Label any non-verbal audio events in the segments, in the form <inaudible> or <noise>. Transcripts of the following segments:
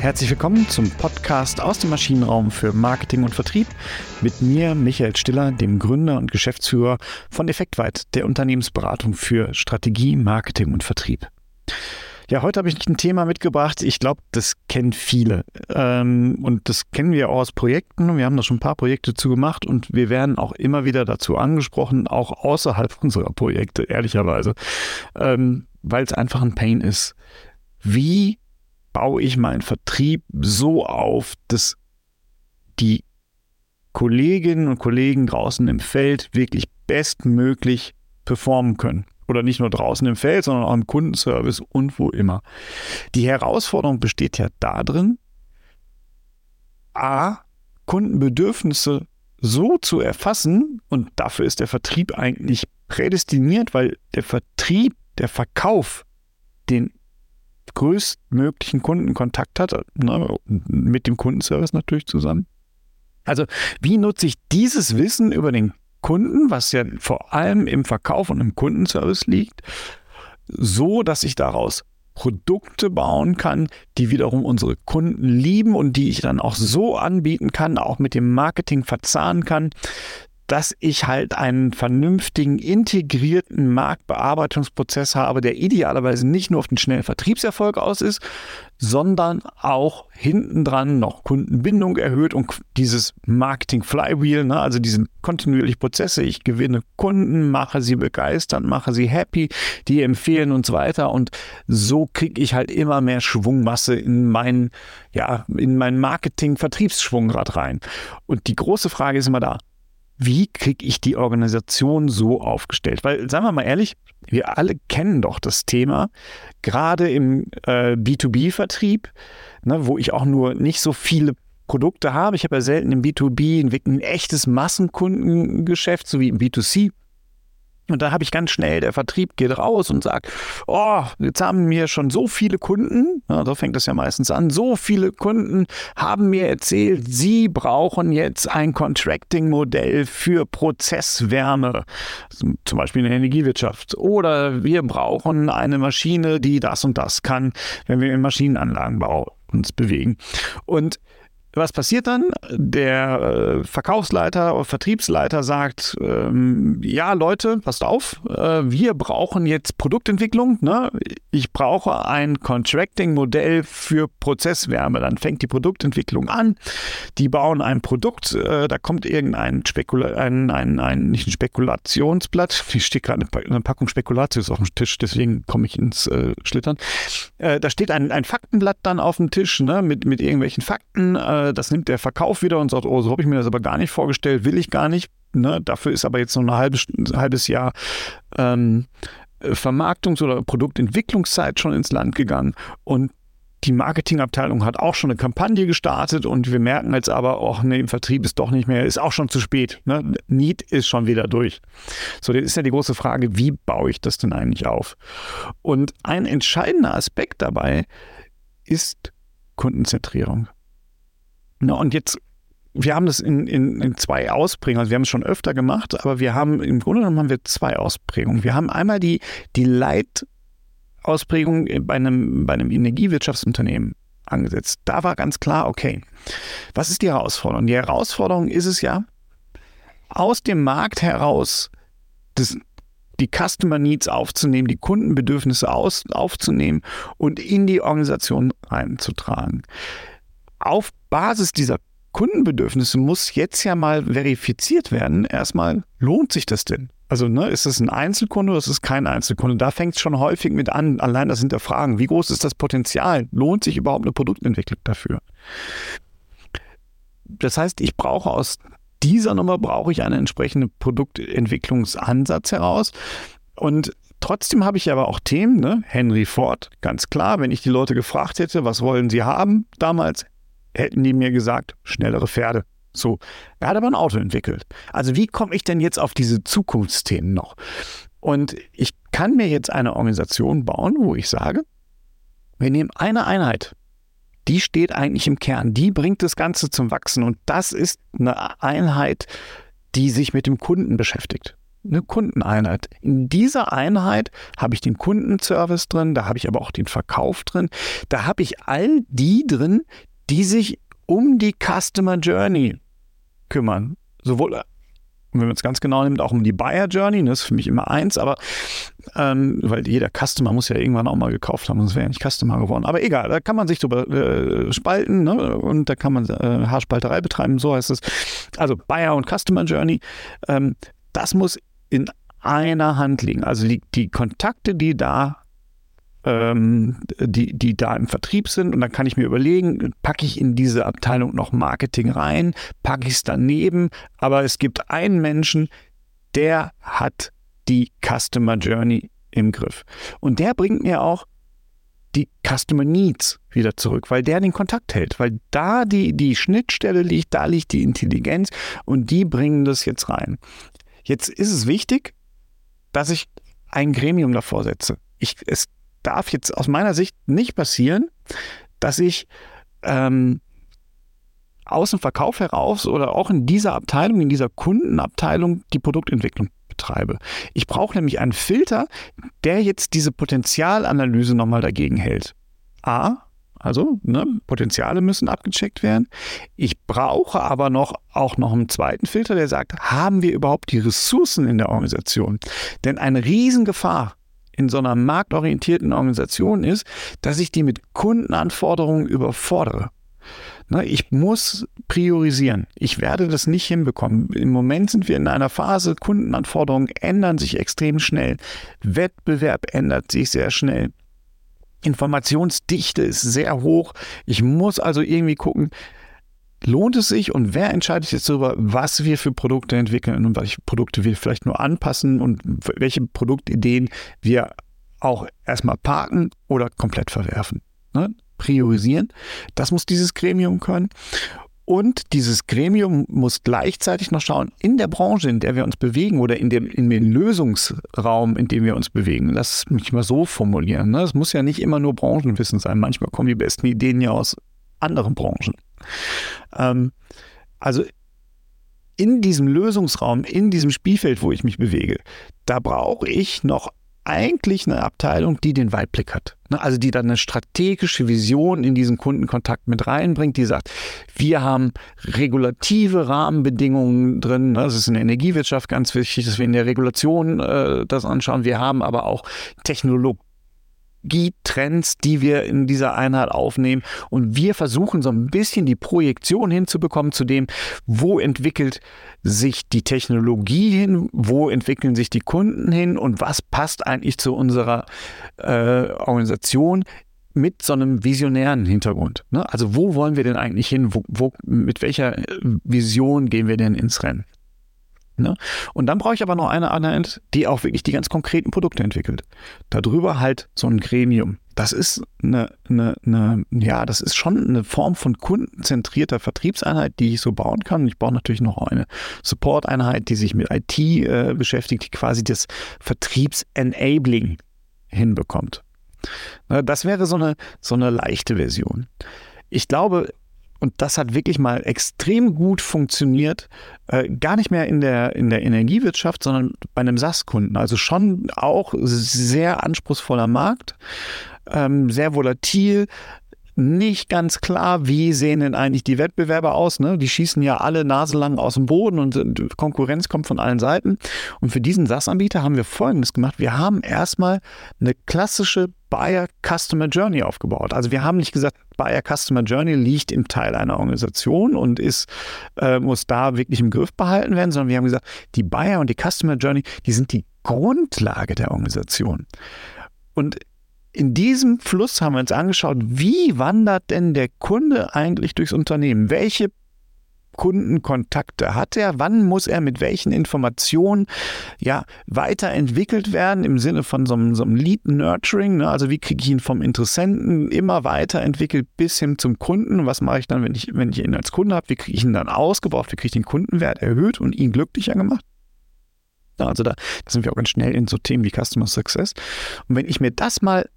Herzlich willkommen zum Podcast aus dem Maschinenraum für Marketing und Vertrieb mit mir, Michael Stiller, dem Gründer und Geschäftsführer von Effektweit, der Unternehmensberatung für Strategie, Marketing und Vertrieb. Ja, heute habe ich ein Thema mitgebracht. Ich glaube, das kennen viele. Ähm, und das kennen wir auch aus Projekten. Wir haben da schon ein paar Projekte zu gemacht und wir werden auch immer wieder dazu angesprochen, auch außerhalb <laughs> unserer Projekte, ehrlicherweise, ähm, weil es einfach ein Pain ist. Wie baue ich meinen Vertrieb so auf, dass die Kolleginnen und Kollegen draußen im Feld wirklich bestmöglich performen können? oder nicht nur draußen im Feld, sondern auch im Kundenservice und wo immer. Die Herausforderung besteht ja darin, a, Kundenbedürfnisse so zu erfassen und dafür ist der Vertrieb eigentlich prädestiniert, weil der Vertrieb, der Verkauf den größtmöglichen Kundenkontakt hat, ne, mit dem Kundenservice natürlich zusammen. Also wie nutze ich dieses Wissen über den Kunden, was ja vor allem im Verkauf und im Kundenservice liegt, so dass ich daraus Produkte bauen kann, die wiederum unsere Kunden lieben und die ich dann auch so anbieten kann, auch mit dem Marketing verzahnen kann, dass ich halt einen vernünftigen, integrierten Marktbearbeitungsprozess habe, der idealerweise nicht nur auf den schnellen Vertriebserfolg aus ist, sondern auch hintendran noch Kundenbindung erhöht und dieses Marketing Flywheel, ne, also diese kontinuierlichen Prozesse. Ich gewinne Kunden, mache sie begeistert, mache sie happy, die empfehlen und so weiter. Und so kriege ich halt immer mehr Schwungmasse in mein, ja, in mein Marketing-Vertriebsschwungrad rein. Und die große Frage ist immer da, wie kriege ich die Organisation so aufgestellt? Weil, sagen wir mal ehrlich, wir alle kennen doch das Thema, gerade im äh, B2B-Vertrieb, ne, wo ich auch nur nicht so viele Produkte habe. Ich habe ja selten im B2B ein, ein echtes Massenkundengeschäft, so wie im B2C. Und da habe ich ganz schnell, der Vertrieb geht raus und sagt, oh, jetzt haben mir schon so viele Kunden, ja, so fängt das ja meistens an, so viele Kunden haben mir erzählt, sie brauchen jetzt ein Contracting-Modell für Prozesswärme, zum Beispiel in der Energiewirtschaft. Oder wir brauchen eine Maschine, die das und das kann, wenn wir im Maschinenanlagenbau uns bewegen. Und was passiert dann? Der äh, Verkaufsleiter oder Vertriebsleiter sagt, ähm, ja Leute, passt auf, äh, wir brauchen jetzt Produktentwicklung. Ne? Ich brauche ein Contracting-Modell für Prozesswärme. Dann fängt die Produktentwicklung an. Die bauen ein Produkt, äh, da kommt irgendein Spekula ein, ein, ein, nicht ein Spekulationsblatt, hier steht gerade eine Packung Spekulatius auf dem Tisch, deswegen komme ich ins äh, Schlittern. Äh, da steht ein, ein Faktenblatt dann auf dem Tisch ne? mit, mit irgendwelchen Fakten äh, äh, das nimmt der Verkauf wieder und sagt, oh, so habe ich mir das aber gar nicht vorgestellt, will ich gar nicht. Ne? Dafür ist aber jetzt noch ein halbes, halbes Jahr ähm, Vermarktungs- oder Produktentwicklungszeit schon ins Land gegangen und die Marketingabteilung hat auch schon eine Kampagne gestartet und wir merken jetzt aber, auch nee, im Vertrieb ist doch nicht mehr, ist auch schon zu spät. Ne? Need ist schon wieder durch. So, jetzt ist ja die große Frage, wie baue ich das denn eigentlich auf? Und ein entscheidender Aspekt dabei ist Kundenzentrierung. Na, und jetzt, wir haben das in, in, in zwei Ausprägungen, also wir haben es schon öfter gemacht, aber wir haben, im Grunde genommen haben wir zwei Ausprägungen. Wir haben einmal die, die Leitausprägung bei einem, bei einem Energiewirtschaftsunternehmen angesetzt. Da war ganz klar, okay, was ist die Herausforderung? Die Herausforderung ist es ja, aus dem Markt heraus das, die Customer Needs aufzunehmen, die Kundenbedürfnisse aus, aufzunehmen und in die Organisation reinzutragen auf Basis dieser Kundenbedürfnisse muss jetzt ja mal verifiziert werden. Erstmal, lohnt sich das denn? Also, ne, ist es ein Einzelkunde oder ist es kein Einzelkunde? Da fängt es schon häufig mit an, allein das Hinterfragen. Wie groß ist das Potenzial? Lohnt sich überhaupt eine Produktentwicklung dafür? Das heißt, ich brauche aus dieser Nummer brauche ich einen entsprechenden Produktentwicklungsansatz heraus. Und Trotzdem habe ich aber auch Themen, ne? Henry Ford, ganz klar, wenn ich die Leute gefragt hätte, was wollen sie haben damals, hätten die mir gesagt, schnellere Pferde. So, er hat aber ein Auto entwickelt. Also wie komme ich denn jetzt auf diese Zukunftsthemen noch? Und ich kann mir jetzt eine Organisation bauen, wo ich sage, wir nehmen eine Einheit, die steht eigentlich im Kern, die bringt das Ganze zum Wachsen und das ist eine Einheit, die sich mit dem Kunden beschäftigt. eine Kundeneinheit. In dieser Einheit habe ich den Kundenservice drin, da habe ich aber auch den Verkauf drin, da habe ich all die drin, die sich um die Customer Journey kümmern. Sowohl wenn man es ganz genau nimmt, auch um die Buyer Journey, das ist für mich immer eins, aber ähm, weil jeder Customer muss ja irgendwann auch mal gekauft haben, sonst wäre ja nicht Customer geworden. Aber egal, da kann man sich drüber äh, spalten ne? und da kann man äh, Haarspalterei betreiben, so heißt es. Also Buyer und Customer Journey, ähm, das muss in einer Hand liegen. Also die, die Kontakte, die da ähm, die, die da im Vertrieb sind. Und dann kann ich mir überlegen, packe ich in diese Abteilung noch Marketing rein, packe ich es daneben. Aber es gibt einen Menschen, der hat die Customer Journey im Griff. Und der bringt mir auch die Customer Needs wieder zurück, weil der den Kontakt hält, weil da die, die Schnittstelle liegt, da liegt die Intelligenz und die bringen das jetzt rein. Jetzt ist es wichtig, dass ich ein Gremium davor setze. Ich, es darf jetzt aus meiner Sicht nicht passieren, dass ich ähm, aus dem Verkauf heraus oder auch in dieser Abteilung, in dieser Kundenabteilung die Produktentwicklung betreibe. Ich brauche nämlich einen Filter, der jetzt diese Potenzialanalyse nochmal dagegen hält. A, also ne, Potenziale müssen abgecheckt werden. Ich brauche aber noch auch noch einen zweiten Filter, der sagt, haben wir überhaupt die Ressourcen in der Organisation? Denn eine Riesengefahr in so einer marktorientierten Organisation ist, dass ich die mit Kundenanforderungen überfordere. Ne, ich muss priorisieren. Ich werde das nicht hinbekommen. Im Moment sind wir in einer Phase, Kundenanforderungen ändern sich extrem schnell. Wettbewerb ändert sich sehr schnell. Informationsdichte ist sehr hoch. Ich muss also irgendwie gucken, lohnt es sich und wer entscheidet jetzt darüber, was wir für Produkte entwickeln und welche Produkte wir vielleicht nur anpassen und welche Produktideen wir auch erstmal parken oder komplett verwerfen. Ne? Priorisieren, das muss dieses Gremium können. Und dieses Gremium muss gleichzeitig noch schauen, in der Branche, in der wir uns bewegen oder in dem, in dem Lösungsraum, in dem wir uns bewegen. Lass mich mal so formulieren. Ne? Es muss ja nicht immer nur Branchenwissen sein. Manchmal kommen die besten Ideen ja aus anderen Branchen. Ähm, also in diesem Lösungsraum, in diesem Spielfeld, wo ich mich bewege, da brauche ich noch eigentlich eine Abteilung, die den Weitblick hat. Ne? Also die dann eine strategische Vision in diesen Kundenkontakt mit reinbringt, die sagt, wir haben regulative Rahmenbedingungen drin. Ne? Das ist in der Energiewirtschaft ganz wichtig, dass wir in der Regulation äh, das anschauen. Wir haben aber auch Technologie Trends, die wir in dieser Einheit aufnehmen. Und wir versuchen so ein bisschen die Projektion hinzubekommen zu dem, wo entwickelt sich die Technologie hin, wo entwickeln sich die Kunden hin und was passt eigentlich zu unserer äh, Organisation mit so einem visionären Hintergrund. Ne? Also wo wollen wir denn eigentlich hin? Wo, wo, mit welcher Vision gehen wir denn ins Rennen? Ne? Und dann brauche ich aber noch eine Einheit, die auch wirklich die ganz konkreten Produkte entwickelt. Darüber halt so ein Gremium. Das ist eine, eine, eine, ja, das ist schon eine Form von kundenzentrierter Vertriebseinheit, die ich so bauen kann. Ich brauche natürlich noch eine Support-Einheit, die sich mit IT äh, beschäftigt, die quasi das Vertriebs-Enabling hinbekommt. Ne, das wäre so eine, so eine leichte Version. Ich glaube, und das hat wirklich mal extrem gut funktioniert. Äh, gar nicht mehr in der, in der Energiewirtschaft, sondern bei einem SAS-Kunden. Also schon auch sehr anspruchsvoller Markt, ähm, sehr volatil, nicht ganz klar, wie sehen denn eigentlich die Wettbewerber aus. Ne? Die schießen ja alle naselang aus dem Boden und Konkurrenz kommt von allen Seiten. Und für diesen SaaS-Anbieter haben wir Folgendes gemacht. Wir haben erstmal eine klassische Buyer Customer Journey aufgebaut. Also wir haben nicht gesagt, Buyer Customer Journey liegt im Teil einer Organisation und ist, äh, muss da wirklich im Griff behalten werden, sondern wir haben gesagt, die Buyer und die Customer Journey, die sind die Grundlage der Organisation. Und in diesem Fluss haben wir uns angeschaut, wie wandert denn der Kunde eigentlich durchs Unternehmen? Welche Kundenkontakte hat er? Wann muss er mit welchen Informationen ja weiterentwickelt werden im Sinne von so einem, so einem Lead Nurturing? Ne? Also wie kriege ich ihn vom Interessenten immer weiterentwickelt bis hin zum Kunden? Was mache ich dann, wenn ich, wenn ich ihn als Kunde habe? Wie kriege ich ihn dann ausgebaut? Wie kriege ich den Kundenwert erhöht und ihn glücklicher gemacht? Also da, da sind wir auch ganz schnell in so Themen wie Customer Success. Und wenn ich mir das mal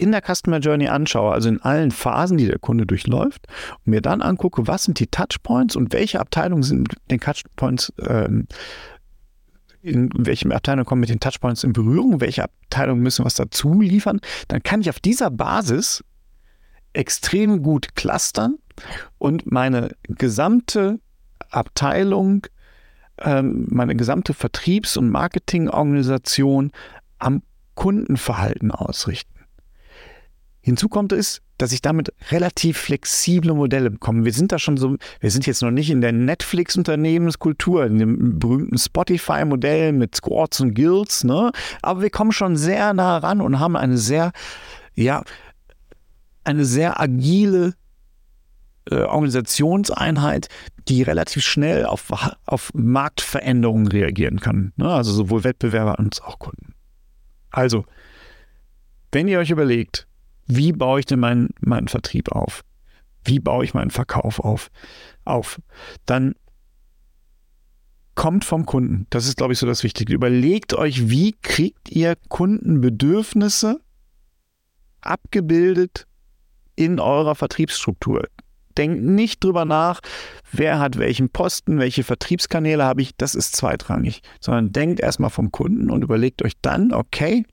in der Customer Journey anschaue, also in allen Phasen, die der Kunde durchläuft, und mir dann angucke, was sind die Touchpoints und welche Abteilungen sind den Touchpoints ähm, in welche Abteilung kommen mit den Touchpoints in Berührung, welche Abteilungen müssen was dazu liefern, dann kann ich auf dieser Basis extrem gut clustern und meine gesamte Abteilung, ähm, meine gesamte Vertriebs- und Marketingorganisation am Kundenverhalten ausrichten. Hinzu kommt es, dass ich damit relativ flexible Modelle bekomme. Wir sind da schon so, wir sind jetzt noch nicht in der Netflix-Unternehmenskultur, in dem berühmten Spotify-Modell mit Squads und Guilds, ne? Aber wir kommen schon sehr nah ran und haben eine sehr, ja, eine sehr agile äh, Organisationseinheit, die relativ schnell auf, auf Marktveränderungen reagieren kann. Ne? Also sowohl Wettbewerber als auch Kunden. Also, wenn ihr euch überlegt, wie baue ich denn meinen, meinen Vertrieb auf? Wie baue ich meinen Verkauf auf? auf? Dann kommt vom Kunden. Das ist, glaube ich, so das Wichtige. Überlegt euch, wie kriegt ihr Kundenbedürfnisse abgebildet in eurer Vertriebsstruktur. Denkt nicht drüber nach, wer hat welchen Posten, welche Vertriebskanäle habe ich, das ist zweitrangig, sondern denkt erstmal vom Kunden und überlegt euch dann, okay,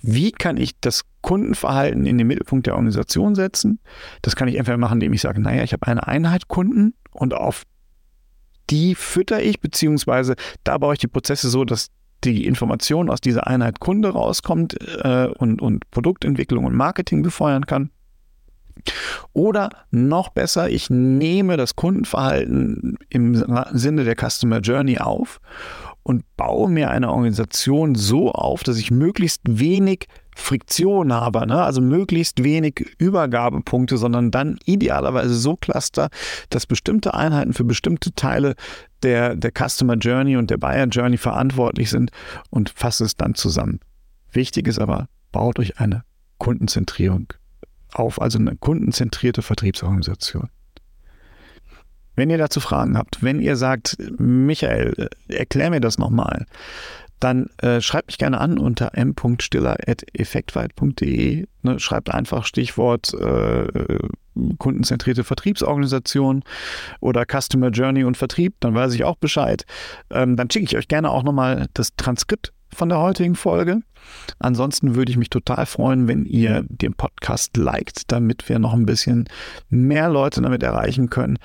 wie kann ich das Kundenverhalten in den Mittelpunkt der Organisation setzen? Das kann ich entweder machen, indem ich sage, naja, ich habe eine Einheit Kunden und auf die fütter ich, beziehungsweise da baue ich die Prozesse so, dass die Information aus dieser Einheit Kunde rauskommt äh, und, und Produktentwicklung und Marketing befeuern kann. Oder noch besser, ich nehme das Kundenverhalten im Sinne der Customer Journey auf und baue mir eine Organisation so auf, dass ich möglichst wenig Friktion habe, ne? also möglichst wenig Übergabepunkte, sondern dann idealerweise so cluster, dass bestimmte Einheiten für bestimmte Teile der, der Customer Journey und der Buyer Journey verantwortlich sind und fasse es dann zusammen. Wichtig ist aber, baut euch eine Kundenzentrierung auf, also eine kundenzentrierte Vertriebsorganisation. Wenn ihr dazu Fragen habt, wenn ihr sagt, Michael, erklär mir das nochmal, dann äh, schreibt mich gerne an unter m.stiller.effektweit.de. Ne, schreibt einfach Stichwort äh, kundenzentrierte Vertriebsorganisation oder Customer Journey und Vertrieb, dann weiß ich auch Bescheid. Ähm, dann schicke ich euch gerne auch nochmal das Transkript von der heutigen Folge. Ansonsten würde ich mich total freuen, wenn ihr den Podcast liked, damit wir noch ein bisschen mehr Leute damit erreichen können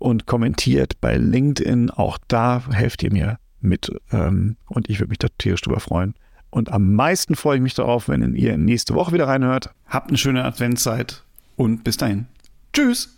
und kommentiert bei LinkedIn. Auch da helft ihr mir mit ähm, und ich würde mich da tierisch drüber freuen. Und am meisten freue ich mich darauf, wenn ihr nächste Woche wieder reinhört. Habt eine schöne Adventszeit und bis dahin. Tschüss!